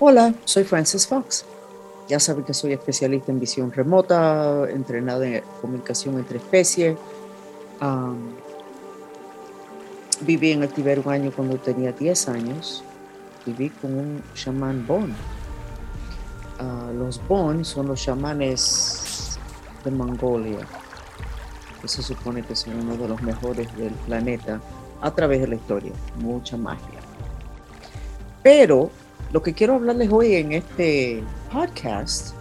Hola, soy Francis Fox. Ya saben que soy especialista en visión remota, entrenada en comunicación entre especies. viví en el Tíber un año cuando tenía 10 años. Viví con un chamán Bon. Ah, los Bon son los chamanes de Mongolia, que se supone que son uno de los mejores del planeta a través de la historia. Mucha magia. Pero lo que quiero hablarles hoy en este podcast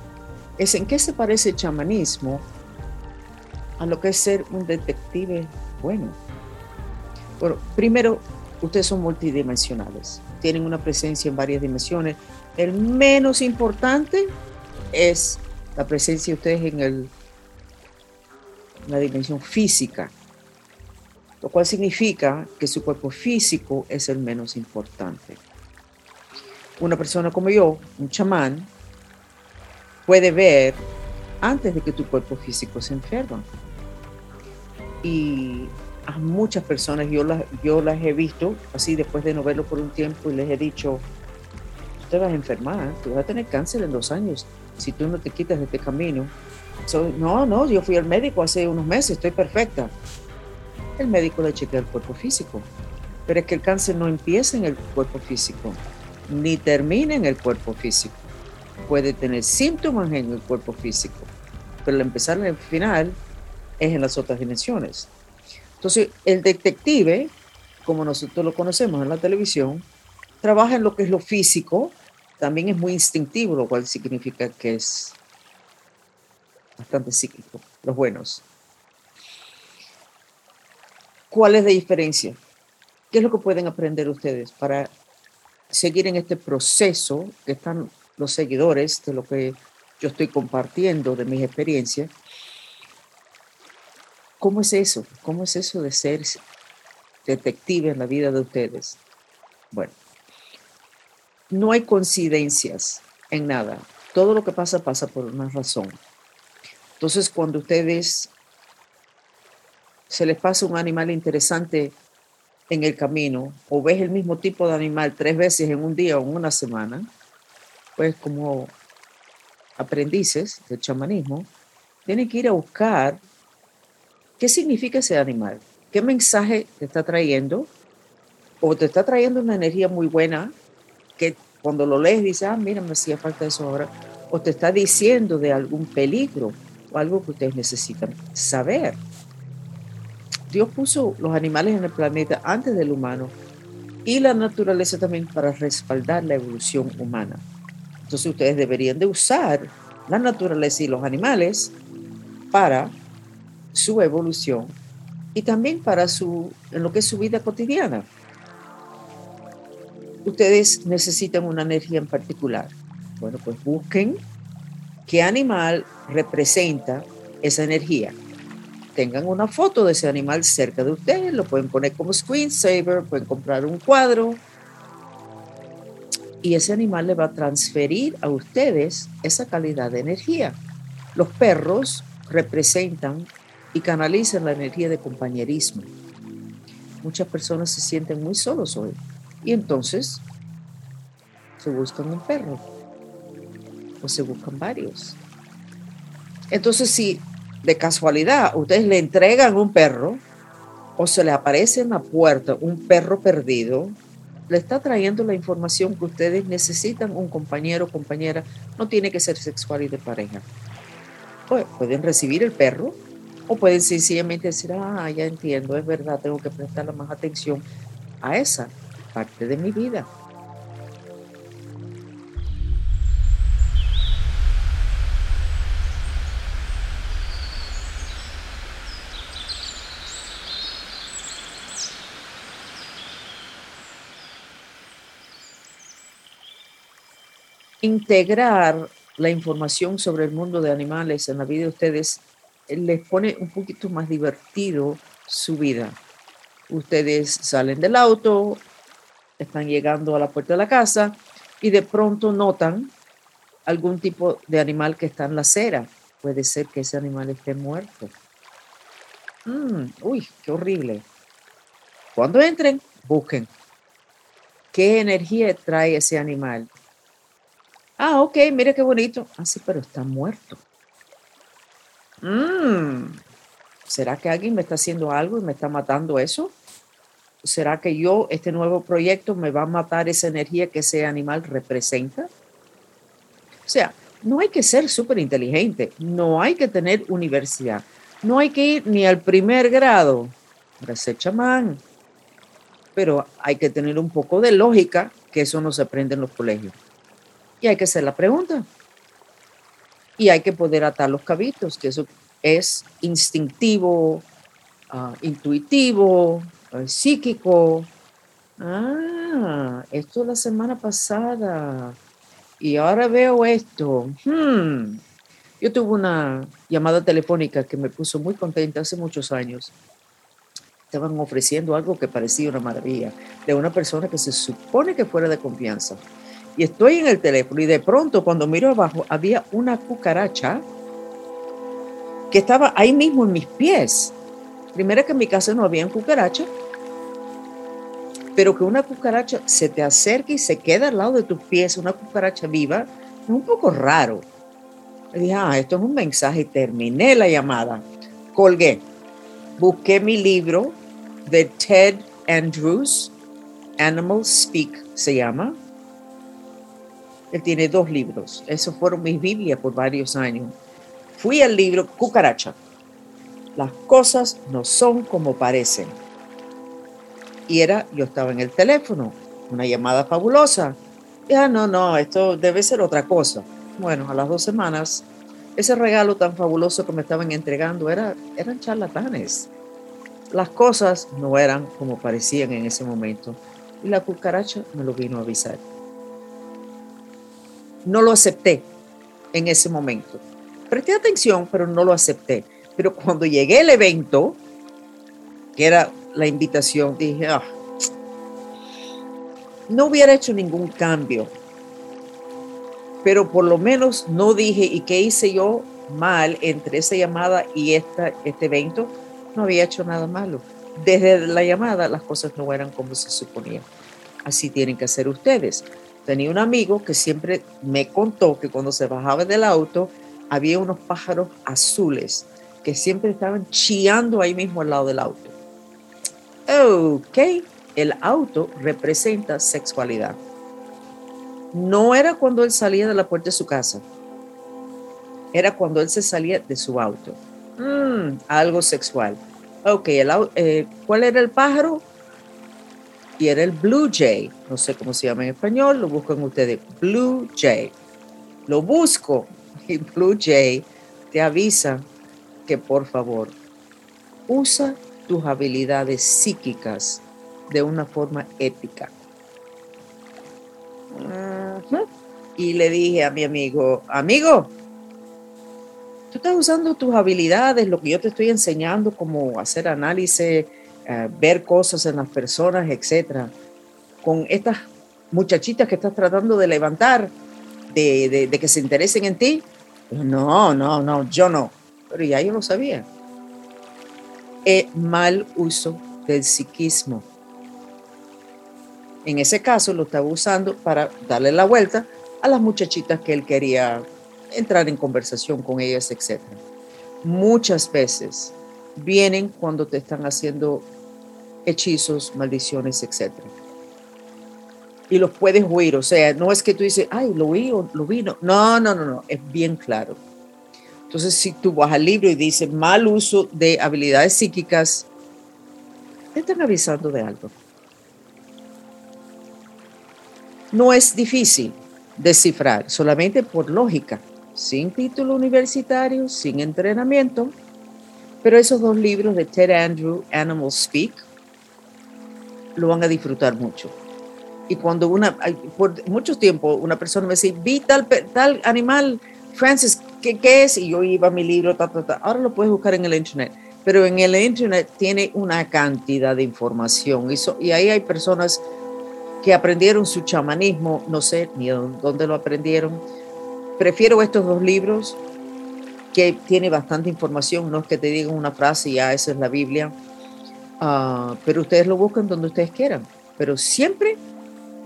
es en qué se parece el chamanismo a lo que es ser un detective bueno. Bueno, primero, ustedes son multidimensionales, tienen una presencia en varias dimensiones. El menos importante es la presencia de ustedes en el, la dimensión física, lo cual significa que su cuerpo físico es el menos importante. Una persona como yo, un chamán, puede ver antes de que tu cuerpo físico se enferma. Y a muchas personas yo las, yo las he visto así después de no verlo por un tiempo y les he dicho, tú te vas a enfermar, tú vas a tener cáncer en dos años si tú no te quitas de este camino. no, no, yo fui al médico hace unos meses, estoy perfecta. El médico le chequea el cuerpo físico, pero es que el cáncer no empieza en el cuerpo físico, ni termina en el cuerpo físico puede tener síntomas en el cuerpo físico, pero el empezar en el final es en las otras dimensiones. Entonces, el detective, como nosotros lo conocemos en la televisión, trabaja en lo que es lo físico, también es muy instintivo, lo cual significa que es bastante cíclico, los buenos. ¿Cuál es la diferencia? ¿Qué es lo que pueden aprender ustedes para seguir en este proceso que están los seguidores de lo que yo estoy compartiendo, de mis experiencias. ¿Cómo es eso? ¿Cómo es eso de ser detective en la vida de ustedes? Bueno, no hay coincidencias en nada. Todo lo que pasa pasa por una razón. Entonces, cuando ustedes se les pasa un animal interesante en el camino o ves el mismo tipo de animal tres veces en un día o en una semana, pues como aprendices del chamanismo, tienen que ir a buscar qué significa ese animal, qué mensaje te está trayendo, o te está trayendo una energía muy buena que cuando lo lees dices, ah, mira, me hacía falta eso ahora, o te está diciendo de algún peligro o algo que ustedes necesitan saber. Dios puso los animales en el planeta antes del humano y la naturaleza también para respaldar la evolución humana. Entonces ustedes deberían de usar la naturaleza y los animales para su evolución y también para su, en lo que es su vida cotidiana. Ustedes necesitan una energía en particular. Bueno, pues busquen qué animal representa esa energía. Tengan una foto de ese animal cerca de ustedes, lo pueden poner como screensaver, pueden comprar un cuadro, y ese animal le va a transferir a ustedes esa calidad de energía. Los perros representan y canalizan la energía de compañerismo. Muchas personas se sienten muy solos hoy y entonces se buscan un perro o se buscan varios. Entonces si de casualidad ustedes le entregan un perro o se le aparece en la puerta un perro perdido, le está trayendo la información que ustedes necesitan, un compañero o compañera, no tiene que ser sexual y de pareja. Pues, pueden recibir el perro o pueden sencillamente decir, ah, ya entiendo, es verdad, tengo que prestarle más atención a esa parte de mi vida. Integrar la información sobre el mundo de animales en la vida de ustedes eh, les pone un poquito más divertido su vida. Ustedes salen del auto, están llegando a la puerta de la casa y de pronto notan algún tipo de animal que está en la acera. Puede ser que ese animal esté muerto. Mm, uy, qué horrible. Cuando entren, busquen qué energía trae ese animal Ah, ok, mire qué bonito. Ah, sí, pero está muerto. Mm, ¿Será que alguien me está haciendo algo y me está matando eso? ¿Será que yo, este nuevo proyecto, me va a matar esa energía que ese animal representa? O sea, no hay que ser súper inteligente, no hay que tener universidad, no hay que ir ni al primer grado para ser chamán, pero hay que tener un poco de lógica, que eso no se aprende en los colegios. Y hay que hacer la pregunta. Y hay que poder atar los cabitos, que eso es instintivo, ah, intuitivo, psíquico. Ah, esto la semana pasada. Y ahora veo esto. Hmm. Yo tuve una llamada telefónica que me puso muy contenta hace muchos años. Estaban ofreciendo algo que parecía una maravilla de una persona que se supone que fuera de confianza. Y estoy en el teléfono y de pronto cuando miro abajo había una cucaracha que estaba ahí mismo en mis pies. Primero que en mi casa no había cucaracha, pero que una cucaracha se te acerque y se queda al lado de tus pies, una cucaracha viva, es un poco raro. Le dije, ah, esto es un mensaje y terminé la llamada. Colgué. Busqué mi libro de Ted Andrews, Animal Speak se llama. Él tiene dos libros. Esos fueron mis Biblias por varios años. Fui al libro Cucaracha. Las cosas no son como parecen. Y era, yo estaba en el teléfono, una llamada fabulosa. Ya, no, no, esto debe ser otra cosa. Bueno, a las dos semanas, ese regalo tan fabuloso que me estaban entregando era, eran charlatanes. Las cosas no eran como parecían en ese momento. Y la cucaracha me lo vino a avisar. No lo acepté en ese momento. Presté atención, pero no lo acepté. Pero cuando llegué al evento, que era la invitación, dije, ah, no hubiera hecho ningún cambio, pero por lo menos no dije, ¿y qué hice yo mal entre esa llamada y esta, este evento? No había hecho nada malo. Desde la llamada las cosas no eran como se suponía. Así tienen que hacer ustedes. Tenía un amigo que siempre me contó que cuando se bajaba del auto había unos pájaros azules que siempre estaban chillando ahí mismo al lado del auto. Ok, el auto representa sexualidad. No era cuando él salía de la puerta de su casa, era cuando él se salía de su auto. Mm, algo sexual. Ok, eh, ¿cuál era el pájaro? Y era el Blue Jay. No sé cómo se llama en español, lo buscan ustedes. Blue Jay. Lo busco y Blue Jay te avisa que por favor usa tus habilidades psíquicas de una forma ética. Y le dije a mi amigo, amigo, tú estás usando tus habilidades, lo que yo te estoy enseñando, como hacer análisis, eh, ver cosas en las personas, etcétera, con estas muchachitas que estás tratando de levantar, de, que se interesen en ti. No, no, no, yo no. Pero ya yo lo sabía mal uso del psiquismo. En ese caso lo estaba usando para darle la vuelta a las muchachitas que él quería entrar en conversación con ellas, etc. Muchas veces vienen cuando te están haciendo hechizos, maldiciones, etc. Y los puedes oír, o sea, no es que tú dices, ay, lo oí o lo vi, no, no, no, no, es bien claro. Entonces, si tú vas al libro y dices mal uso de habilidades psíquicas, te están avisando de algo. No es difícil descifrar, solamente por lógica, sin título universitario, sin entrenamiento. Pero esos dos libros de Ted Andrew, Animal Speak, lo van a disfrutar mucho. Y cuando una, por mucho tiempo, una persona me dice, vi tal, tal animal, Francis, ¿qué, ¿qué, es? Y yo iba a mi libro, ahora lo puedes buscar en el Internet, pero en el Internet tiene una cantidad de información y, y ahí hay personas que aprendieron su chamanismo, no sé ni dónde lo aprendieron. Prefiero estos dos libros que tiene bastante información, no es que te digan una frase y ya esa es la Biblia, uh, pero ustedes lo buscan donde ustedes quieran, pero siempre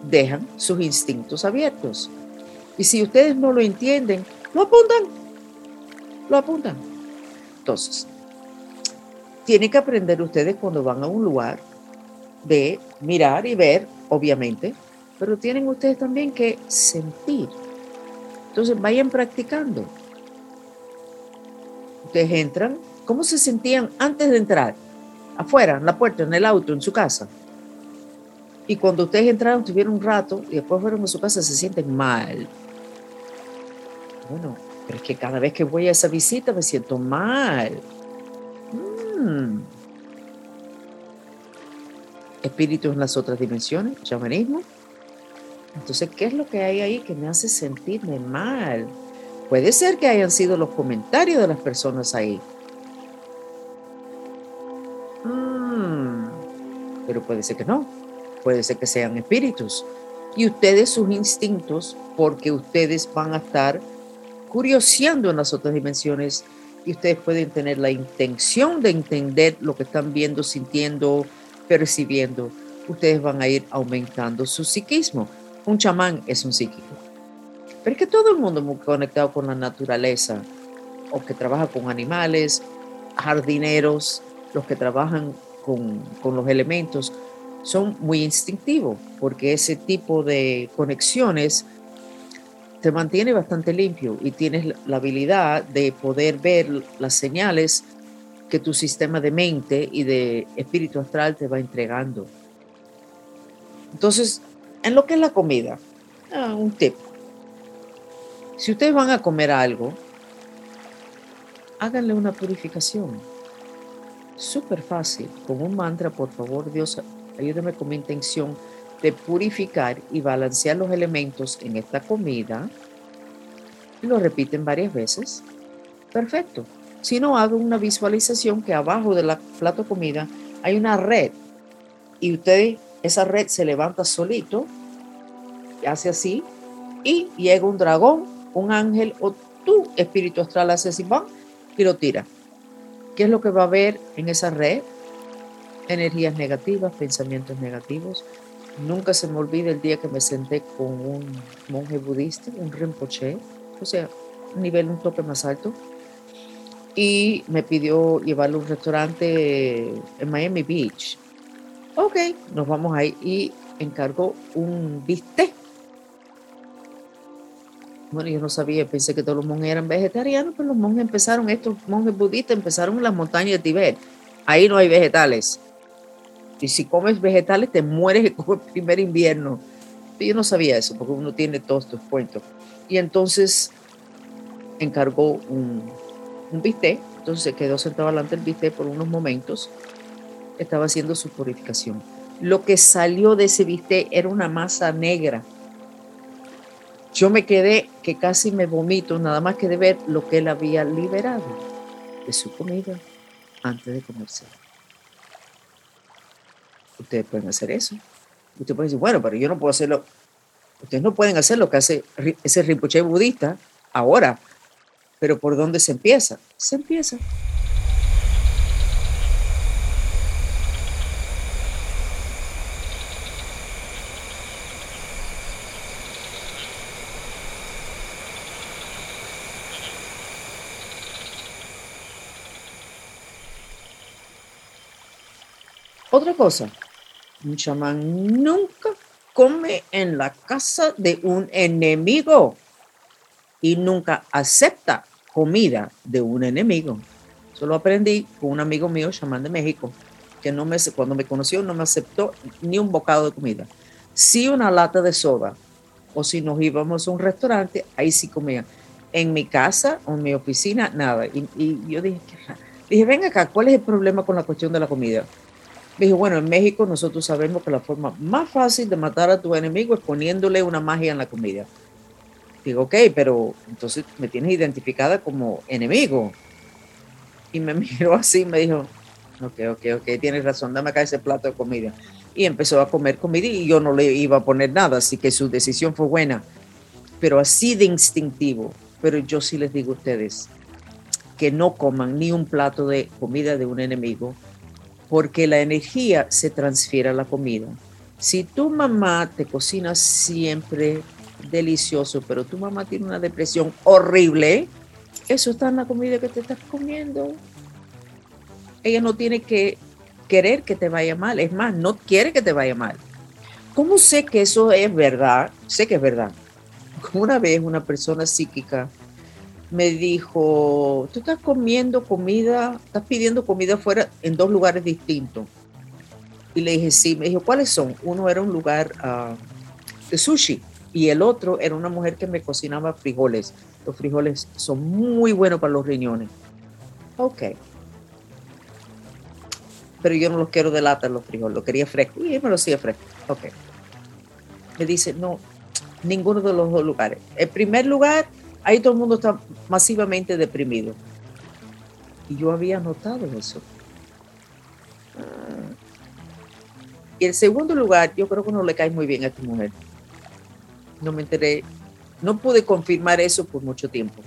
dejan sus instintos abiertos Y si ustedes no lo entienden, lo apuntan. Lo apuntan. Entonces, tienen que aprender ustedes cuando van a un lugar de mirar y ver, obviamente, pero tienen ustedes también que sentir. Entonces, vayan practicando. Ustedes entran, ¿cómo se sentían antes de entrar? Afuera, en la puerta, en el auto, en su casa. Y cuando ustedes entraron, tuvieron un rato y después fueron a su casa, se sienten mal. Bueno, pero es que cada vez que voy a esa visita me siento mal. Mm. Espíritus en las otras dimensiones, chamanismo. Entonces, ¿qué es lo que hay ahí que me hace sentirme mal? Puede ser que hayan sido los comentarios de las personas ahí. Pero puede ser que no. Puede ser que sean espíritus. Y ustedes sus instintos, porque ustedes van a estar curioseando en las otras dimensiones y ustedes pueden tener la intención de entender lo que están viendo, sintiendo, percibiendo. Ustedes van a ir aumentando su psiquismo. Un chamán es un psíquico. Pero es que todo el mundo muy conectado con la naturaleza, o que trabaja con animales, jardineros, los que trabajan con, con los elementos, son muy instintivos, porque ese tipo de conexiones te mantiene bastante limpio y tienes la habilidad de poder ver las señales que tu sistema de mente y de espíritu astral te va entregando. Entonces, en lo que es la comida, ah, un tip. Si ustedes van a comer algo, háganle una purificación. Súper fácil, con un mantra, por favor, Dios, ayúdeme con mi intención de purificar y balancear los elementos en esta comida. Y lo repiten varias veces. Perfecto. Si no, hago una visualización que abajo de la plato de comida hay una red y usted, esa red se levanta solito, hace así, y llega un dragón, un ángel o tu espíritu astral hace así, y lo tira. ¿Qué es lo que va a haber en esa red? Energías negativas, pensamientos negativos, Nunca se me olvida el día que me senté con un monje budista, un Rinpoche, o sea, un nivel, un toque más alto, y me pidió llevarlo a un restaurante en Miami Beach. Ok, nos vamos ahí y encargó un bistec. Bueno, yo no sabía, pensé que todos los monjes eran vegetarianos, pero los monjes empezaron, estos monjes budistas empezaron en las montañas de Tibet. Ahí no hay vegetales. Y si comes vegetales, te mueres el primer invierno. Yo no sabía eso, porque uno tiene todos estos cuentos. Y entonces encargó un, un bistec, entonces se quedó sentado delante del bistec por unos momentos. Estaba haciendo su purificación. Lo que salió de ese bistec era una masa negra. Yo me quedé que casi me vomito, nada más que de ver lo que él había liberado de su comida antes de comerse ustedes pueden hacer eso. Ustedes pueden decir, bueno, pero yo no puedo hacerlo. Ustedes no pueden hacer lo que hace ese Rinpoche budista ahora. Pero ¿por dónde se empieza? Se empieza Otra cosa, un chamán nunca come en la casa de un enemigo y nunca acepta comida de un enemigo. Eso lo aprendí con un amigo mío, chamán de México, que no me, cuando me conoció no me aceptó ni un bocado de comida. Sí una lata de soda. O si nos íbamos a un restaurante, ahí sí comía. En mi casa o en mi oficina, nada. Y, yo dije, dije, ven acá, ¿cuál es el problema con la cuestión de la comida? Me dijo, bueno, en México nosotros sabemos que la forma más fácil de matar a tu enemigo es poniéndole una magia en la comida. Digo, ok, pero entonces me tienes identificada como enemigo. Y me miró así me dijo, ok, ok, ok, tienes razón, dame acá ese plato de comida. Y empezó a comer comida y yo no le iba a poner nada, así que su decisión fue buena. Pero así de instintivo. Pero yo sí les digo a ustedes que no coman ni un plato de comida de un enemigo, porque la energía se transfiere a la comida. Si tu mamá te cocina siempre delicioso, pero tu mamá tiene una depresión horrible, eso está en la comida que te estás comiendo. Ella no tiene que querer que te vaya mal, es más, no quiere que te vaya mal. ¿Cómo sé que eso es verdad? Sé que es verdad. Una vez una persona psíquica me dijo, tú estás comiendo comida, estás pidiendo comida fuera en dos lugares distintos. Y le dije, sí, me dijo, ¿cuáles son? Uno era un lugar ah, de sushi y el otro era una mujer que me cocinaba frijoles. Los frijoles son muy buenos para los riñones. Ok. Pero yo no los quiero de lata los frijoles, lo quería fresco. Y me lo hacía fresco. Ok. Me dice, no, ninguno de los dos lugares. El primer lugar, ahí todo el mundo está masivamente deprimido. Y yo había notado eso. Y el segundo lugar, yo creo que no le cae muy bien a esta mujer. No me enteré, no pude confirmar eso por mucho tiempo.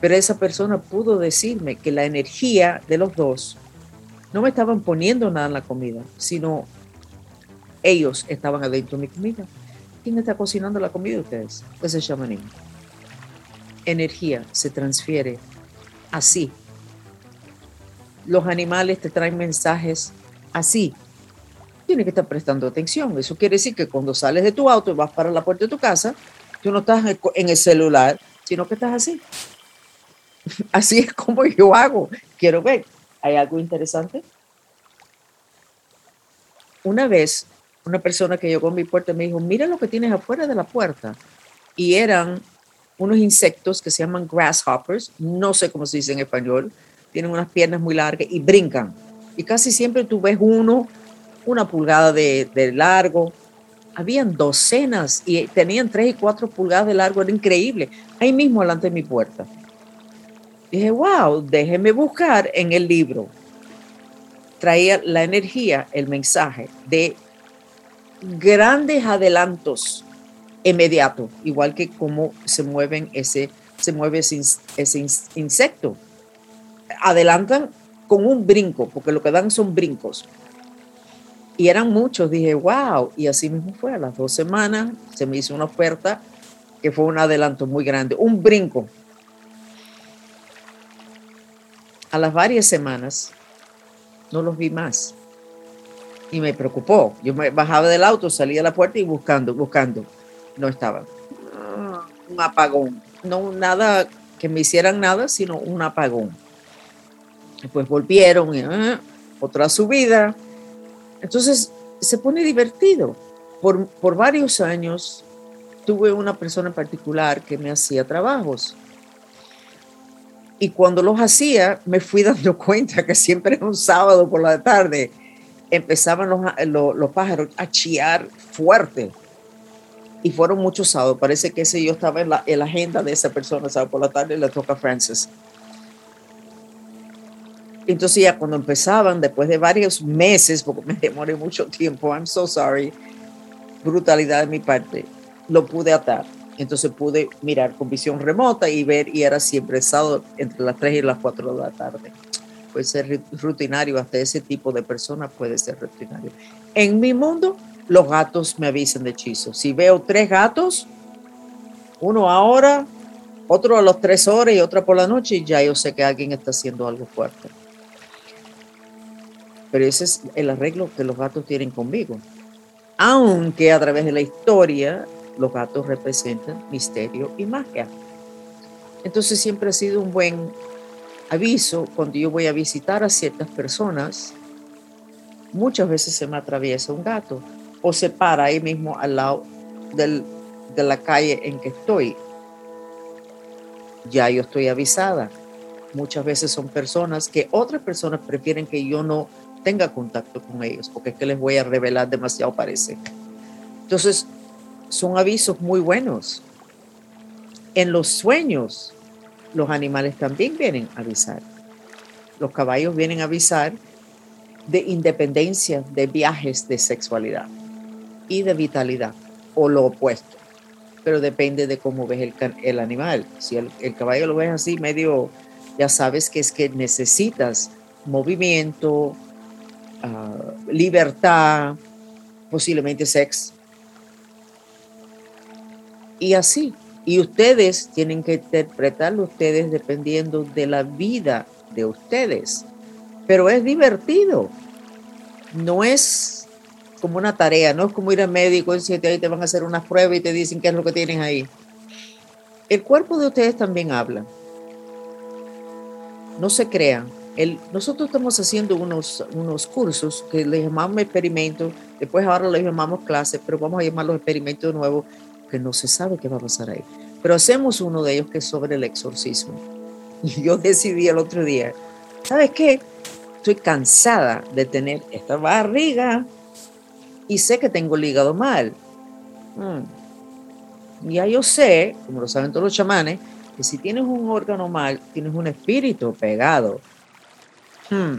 Pero esa persona pudo decirme que la energía de los dos no me estaban poniendo nada en la comida, sino ellos estaban adentro de mi comida. ¿Quién está cocinando la comida de ustedes? Ese chamanín. Energía se transfiere así. Los animales te traen mensajes así tienes que estar prestando atención. Eso quiere decir que cuando sales de tu auto y vas para la puerta de tu casa, tú no estás en el celular, sino que estás así. Así es como yo hago. Quiero ver, ¿hay algo interesante? Una vez, una persona que llegó a mi puerta me dijo, mira lo que tienes afuera de la puerta. Y eran unos insectos que se llaman grasshoppers, no sé cómo se dice en español, tienen unas piernas muy largas y brincan. Y casi siempre tú ves uno una pulgada de, largo. Habían docenas y tenían tres y cuatro pulgadas de largo, era increíble. Ahí mismo delante de mi puerta. Dije, wow, déjeme buscar en el libro. Traía la energía, el mensaje de grandes adelantos inmediatos, igual que cómo se mueven ese, se mueve ese, ese insecto. Adelantan con un brinco, porque lo que dan son brincos. Y eran muchos, dije, wow, y así mismo fue, a las dos semanas se me hizo una oferta que fue un adelanto muy grande, un brinco. A las varias semanas no los vi más y me preocupó. Yo me bajaba del auto, salía a la puerta y buscando, buscando. No estaban. Un apagón. No nada que me hicieran nada, sino un apagón. Después volvieron, ah, otra subida, entonces se pone divertido. Por, por varios años tuve una persona particular que me hacía trabajos. Y cuando los hacía, me fui dando cuenta que siempre era un sábado por la tarde, empezaban los, los, pájaros a chiar fuerte. Y fueron muchos sábados. Parece que ese yo estaba en la, en la agenda de esa persona, sábado por la tarde, le toca a Francis. Entonces ya cuando empezaban, después de varios meses, porque me demoré mucho tiempo, I'm so sorry, brutalidad de mi parte, lo pude atar. Entonces pude mirar con visión remota y ver, y era siempre sábado entre las 3 y las 4 de la tarde. Puede ser rutinario, hasta ese tipo de personas puede ser rutinario. En mi mundo, los gatos me avisan de hechizos. Si veo tres gatos, uno ahora, otro a las tres horas y otro por la noche, ya yo sé que alguien está haciendo algo fuerte. Pero ese es el arreglo que los gatos tienen conmigo. Aunque a través de la historia los gatos representan misterio y magia. Entonces siempre ha sido un buen aviso cuando yo voy a visitar a ciertas personas. Muchas veces se me atraviesa un gato o se para ahí mismo al lado de la calle en que estoy. Ya yo estoy avisada. Muchas veces son personas que otras personas prefieren que yo no tenga contacto con ellos, porque es que les voy a revelar demasiado parece. Entonces, son avisos muy buenos. En los sueños, los animales también vienen a avisar. Los caballos vienen a avisar de independencia, de viajes de sexualidad y de vitalidad, o lo opuesto. Pero depende de cómo ves el, el animal. Si el, caballo lo ves así, medio, ya sabes que es que necesitas movimiento, Ah, libertad, posiblemente sex. Y así. Y ustedes tienen que interpretarlo ustedes dependiendo de la vida de ustedes. Pero es divertido. No es como una tarea, no es como ir al médico y siete ahí te van a hacer una prueba y te dicen qué es lo que tienes ahí. El cuerpo de ustedes también habla. No se crean. El, nosotros estamos haciendo unos, unos cursos que le llamamos experimentos, después ahora le llamamos clases, pero vamos a llamar los experimentos de nuevo, que no se sabe qué va a pasar ahí. Pero hacemos uno de ellos que es sobre el exorcismo. Y yo decidí el otro día, ¿sabes qué? Estoy cansada de tener esta barriga y sé que tengo el hígado mal. Mm. Ya yo sé, como lo saben todos los chamanes, que si tienes un órgano mal, tienes un espíritu pegado. Hmm.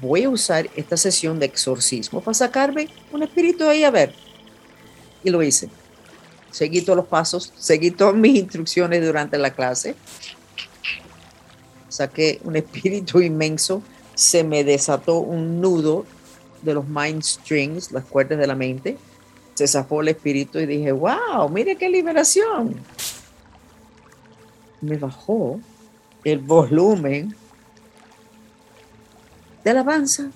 Voy a usar esta sesión de exorcismo para sacarme un espíritu ahí a ver. Y lo hice. Seguí todos los pasos, seguí todas mis instrucciones durante la clase. Saqué un espíritu inmenso, se me desató un nudo de los mind strings, las cuerdas de la mente. Se zafó el espíritu y dije, wow, mire qué liberación. Me bajó el volumen de alabanza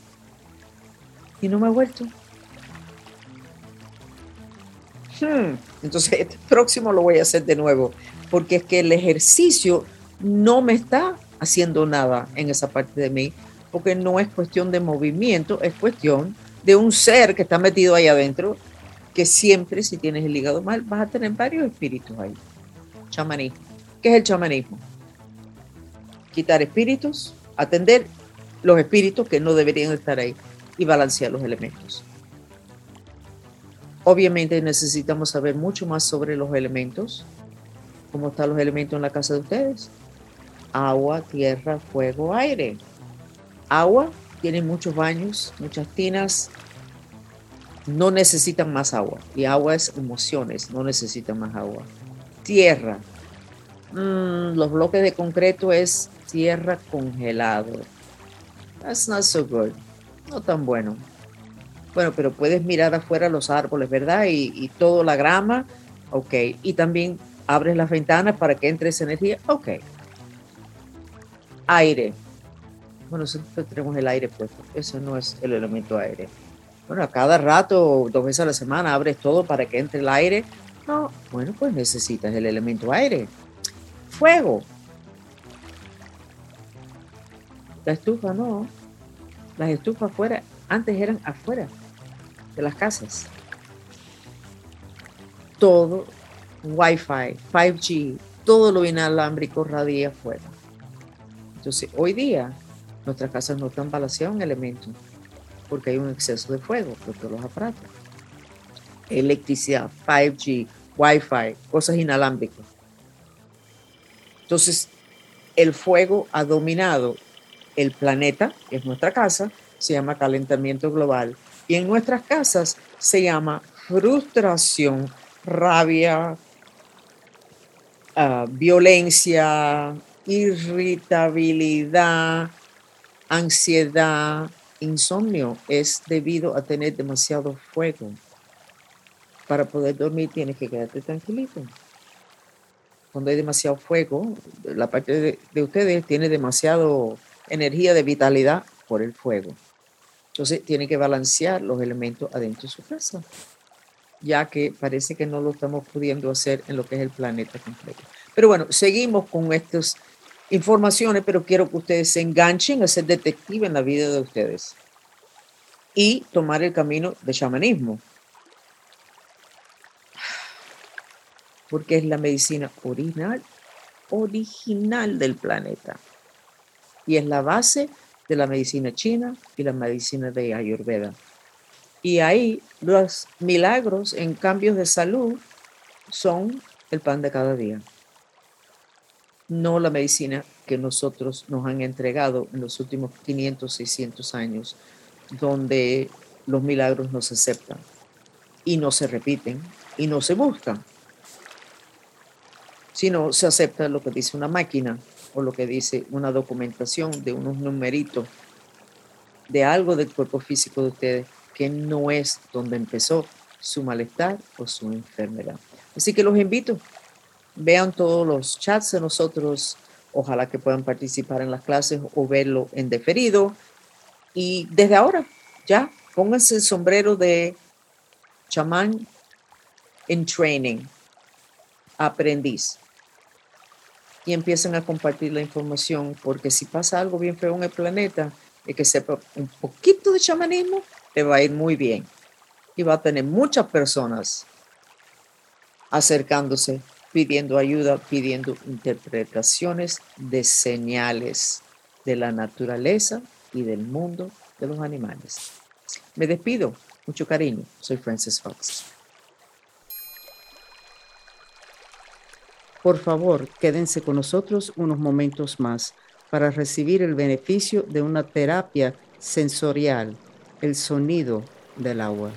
y no me ha vuelto. Hmm. Entonces, este próximo lo voy a hacer de nuevo, porque es que el ejercicio no me está haciendo nada en esa parte de mí, porque no es cuestión de movimiento, es cuestión de un ser que está metido ahí adentro, que siempre si tienes el hígado mal vas a tener varios espíritus ahí. Chamanismo. ¿Qué es el chamanismo? Quitar espíritus, atender los espíritus que no deberían estar ahí y balancear los elementos. Obviamente necesitamos saber mucho más sobre los elementos, cómo están los elementos en la casa de ustedes. Agua, tierra, fuego, aire. Agua, tiene muchos baños, muchas tinas, no necesitan más agua. Y agua es emociones, no necesitan más agua. Tierra. Mm, los bloques de concreto es tierra congelado. That's not so good. No tan bueno. Bueno, pero puedes mirar afuera los árboles, ¿verdad? Y, y toda la grama. Ok. Y también abres las ventanas para que entre esa energía. Ok. Aire. Bueno, siempre tenemos el aire puesto. Ese no es el elemento aire. Bueno, a cada rato, dos veces a la semana, abres todo para que entre el aire. No, bueno, pues necesitas el elemento aire. Fuego. La estufa no. Las estufas afuera, antes eran afuera de las casas. Todo, Wi-Fi, 5G, todo lo inalámbrico radia afuera. Entonces, hoy día, nuestras casas no están balanceadas en elementos porque hay un exceso de fuego por todos los aparatos. Electricidad, 5G, Wi-Fi, cosas inalámbricas. Entonces, el fuego ha dominado el planeta, que es nuestra casa, se llama calentamiento global. Y en nuestras casas se llama frustración, rabia, uh, violencia, irritabilidad, ansiedad, insomnio. Es debido a tener demasiado fuego. Para poder dormir tienes que quedarte tranquilito. Cuando hay demasiado fuego, la parte de, de ustedes tiene demasiado energía de vitalidad por el fuego. Entonces tiene que balancear los elementos adentro de su casa, ya que parece que no lo estamos pudiendo hacer en lo que es el planeta completo. Pero bueno, seguimos con estas informaciones, pero quiero que ustedes se enganchen a ser detective en la vida de ustedes y tomar el camino de chamanismo. Porque es la medicina original, original del planeta y es la base de la medicina china y la medicina de Ayurveda. Y ahí los milagros en cambios de salud son el pan de cada día, no la medicina que nosotros nos han entregado en los últimos 500, 600 años, donde los milagros no se aceptan y no se repiten y no se buscan, sino se acepta lo que dice una máquina o lo que dice una documentación de unos numeritos de algo del cuerpo físico de ustedes que no es donde empezó su malestar o su enfermedad. Así que los invito, vean todos los chats de nosotros, ojalá que puedan participar en las clases o verlo en deferido. Y desde ahora, ya, pónganse el sombrero de chamán en training, aprendiz. Y empiecen a compartir la información, porque si pasa algo bien feo en el planeta, y que sepa un poquito de chamanismo, te va a ir muy bien. Y va a tener muchas personas acercándose, pidiendo ayuda, pidiendo interpretaciones de señales de la naturaleza y del mundo de los animales. Me despido. Mucho cariño. Soy Francis Fox. Por favor, quédense con nosotros unos momentos más para recibir el beneficio de una terapia sensorial, el sonido del agua.